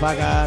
Faga.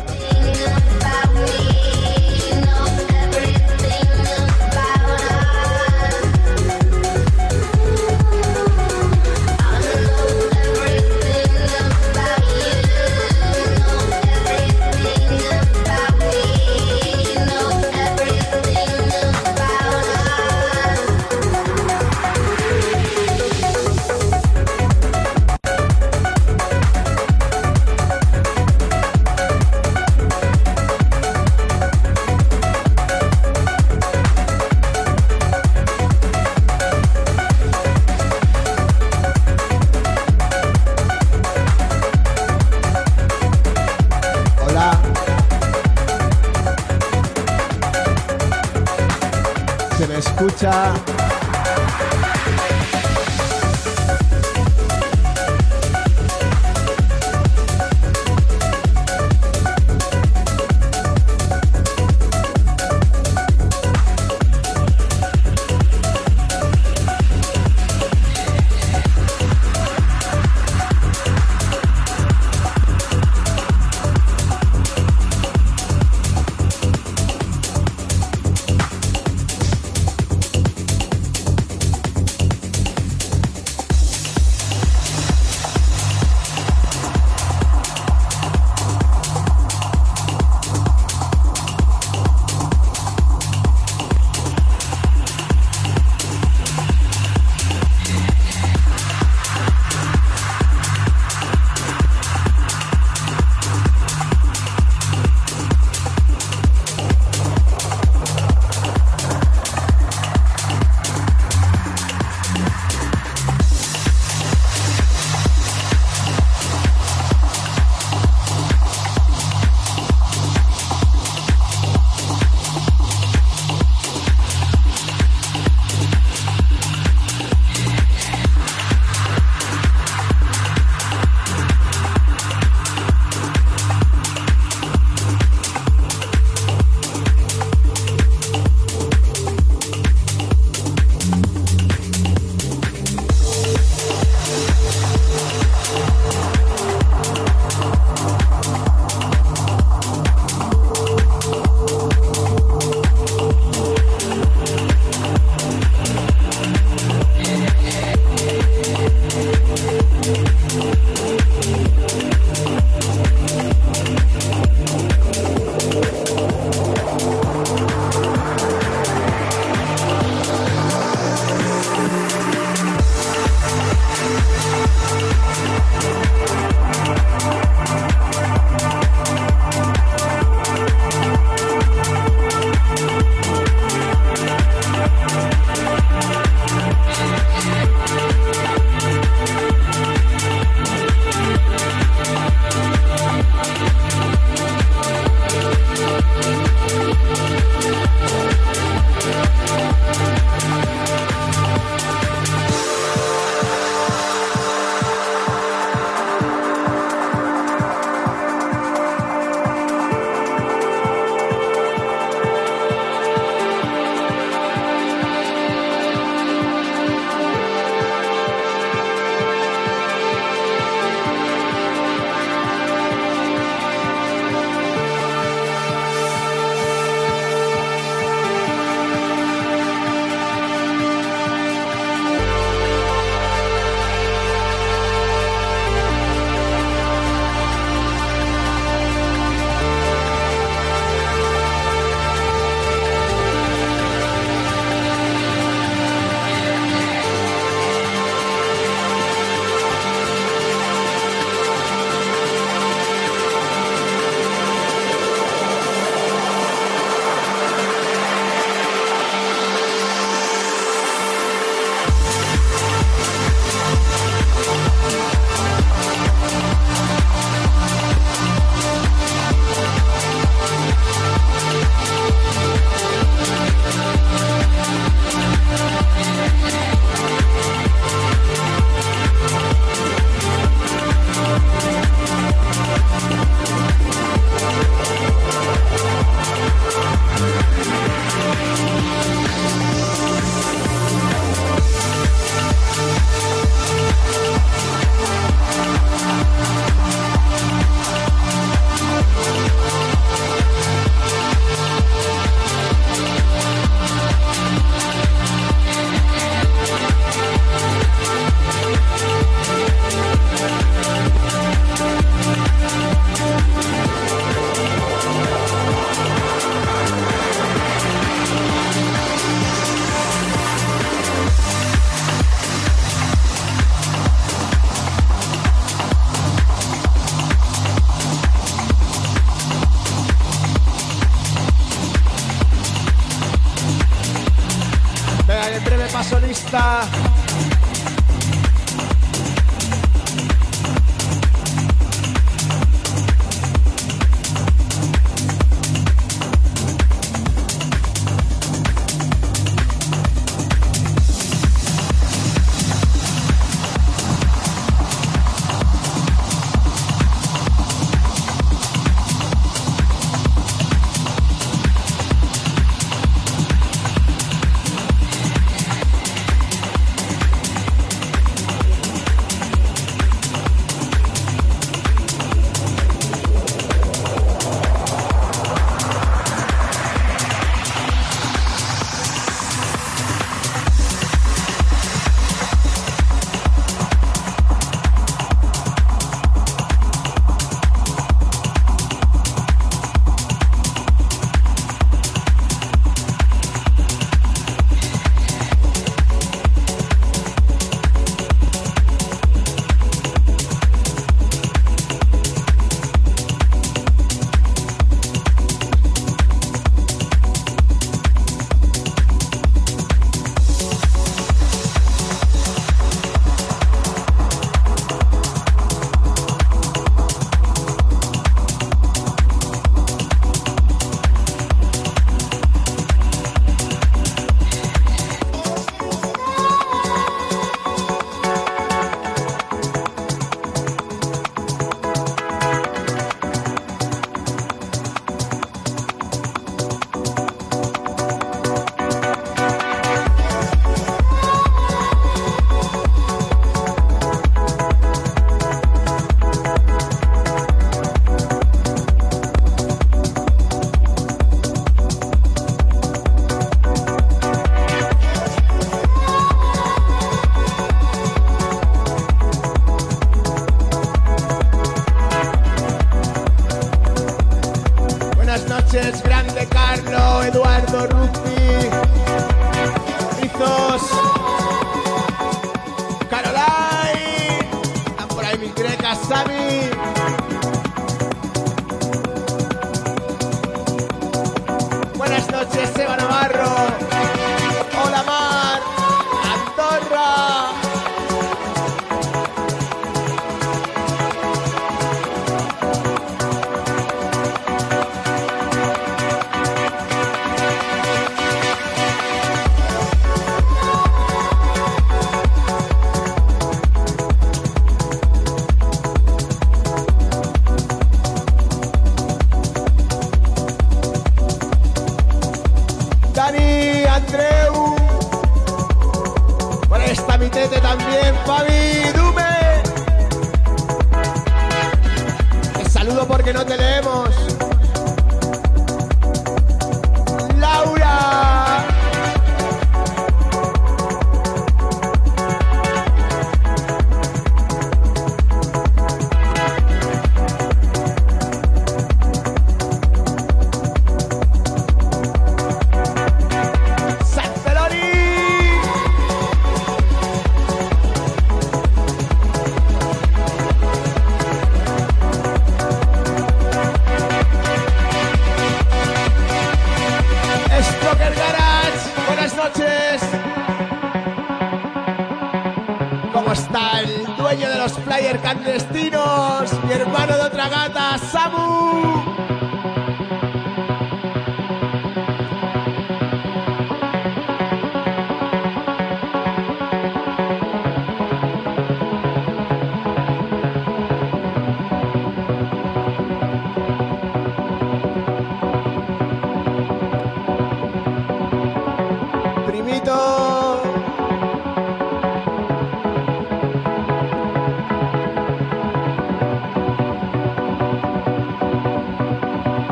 Breve paso lista.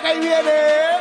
Que ahí viene.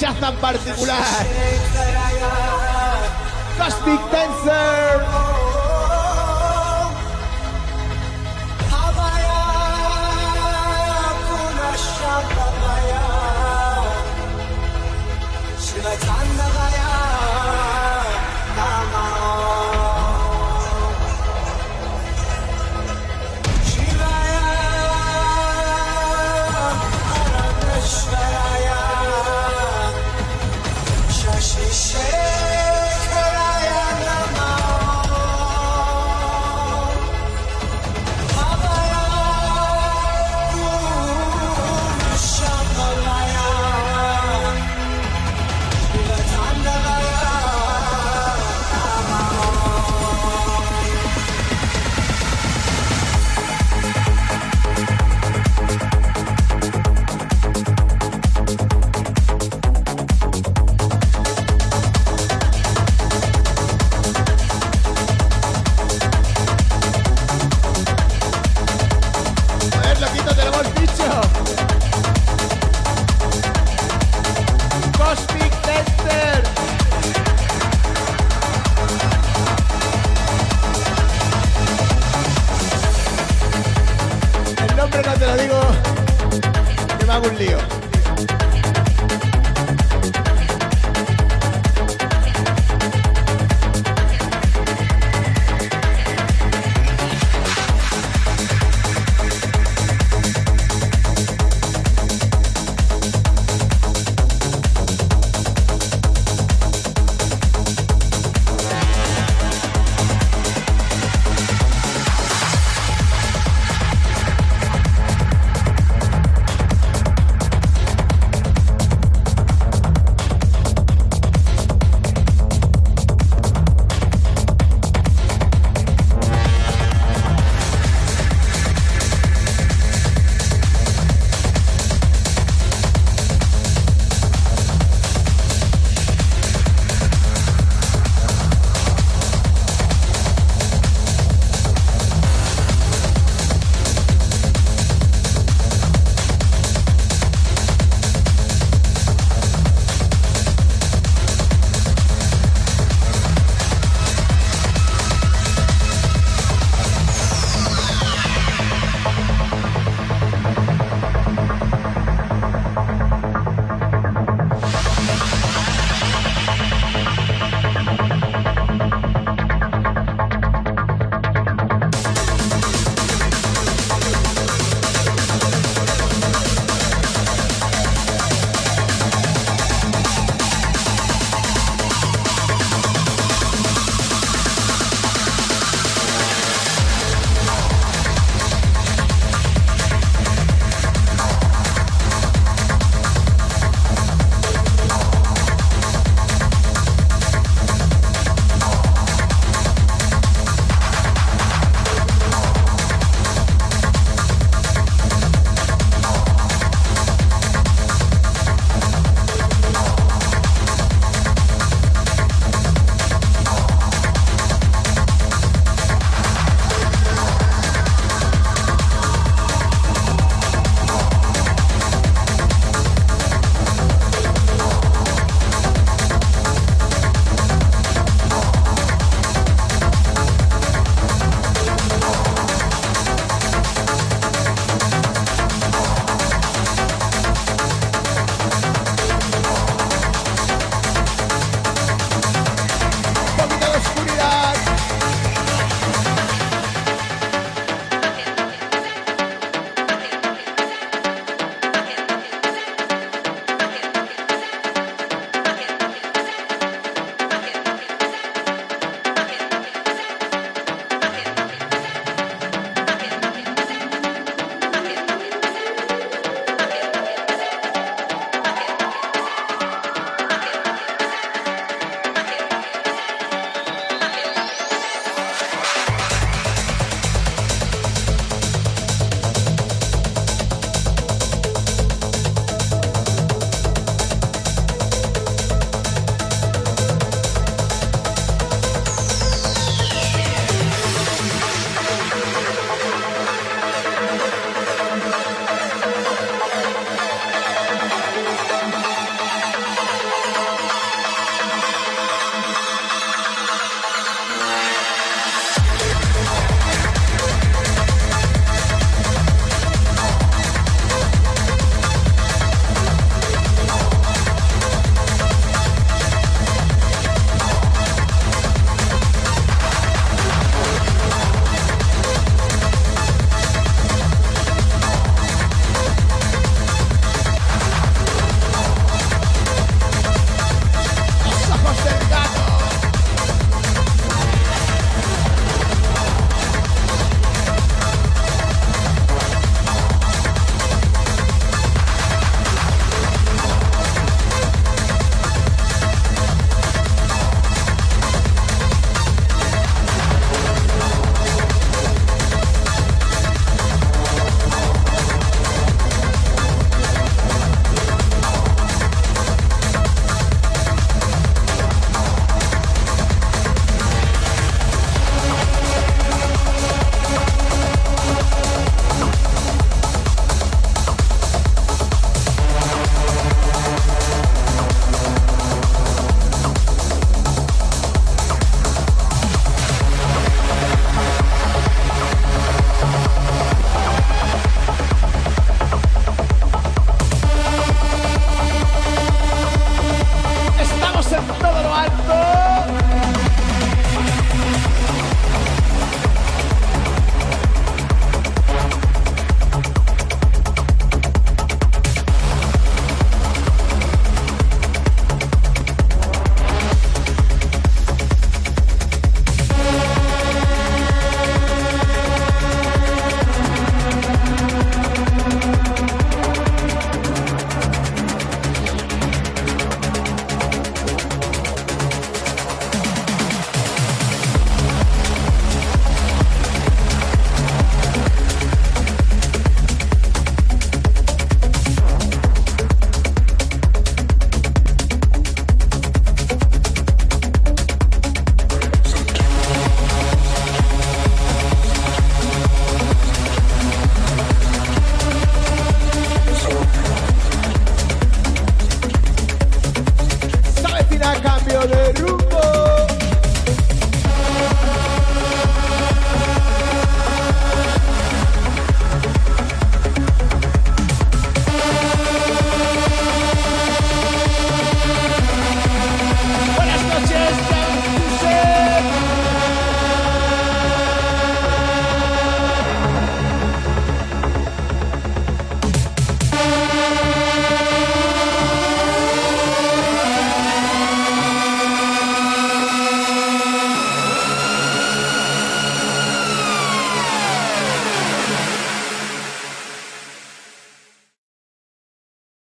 Shazam particular.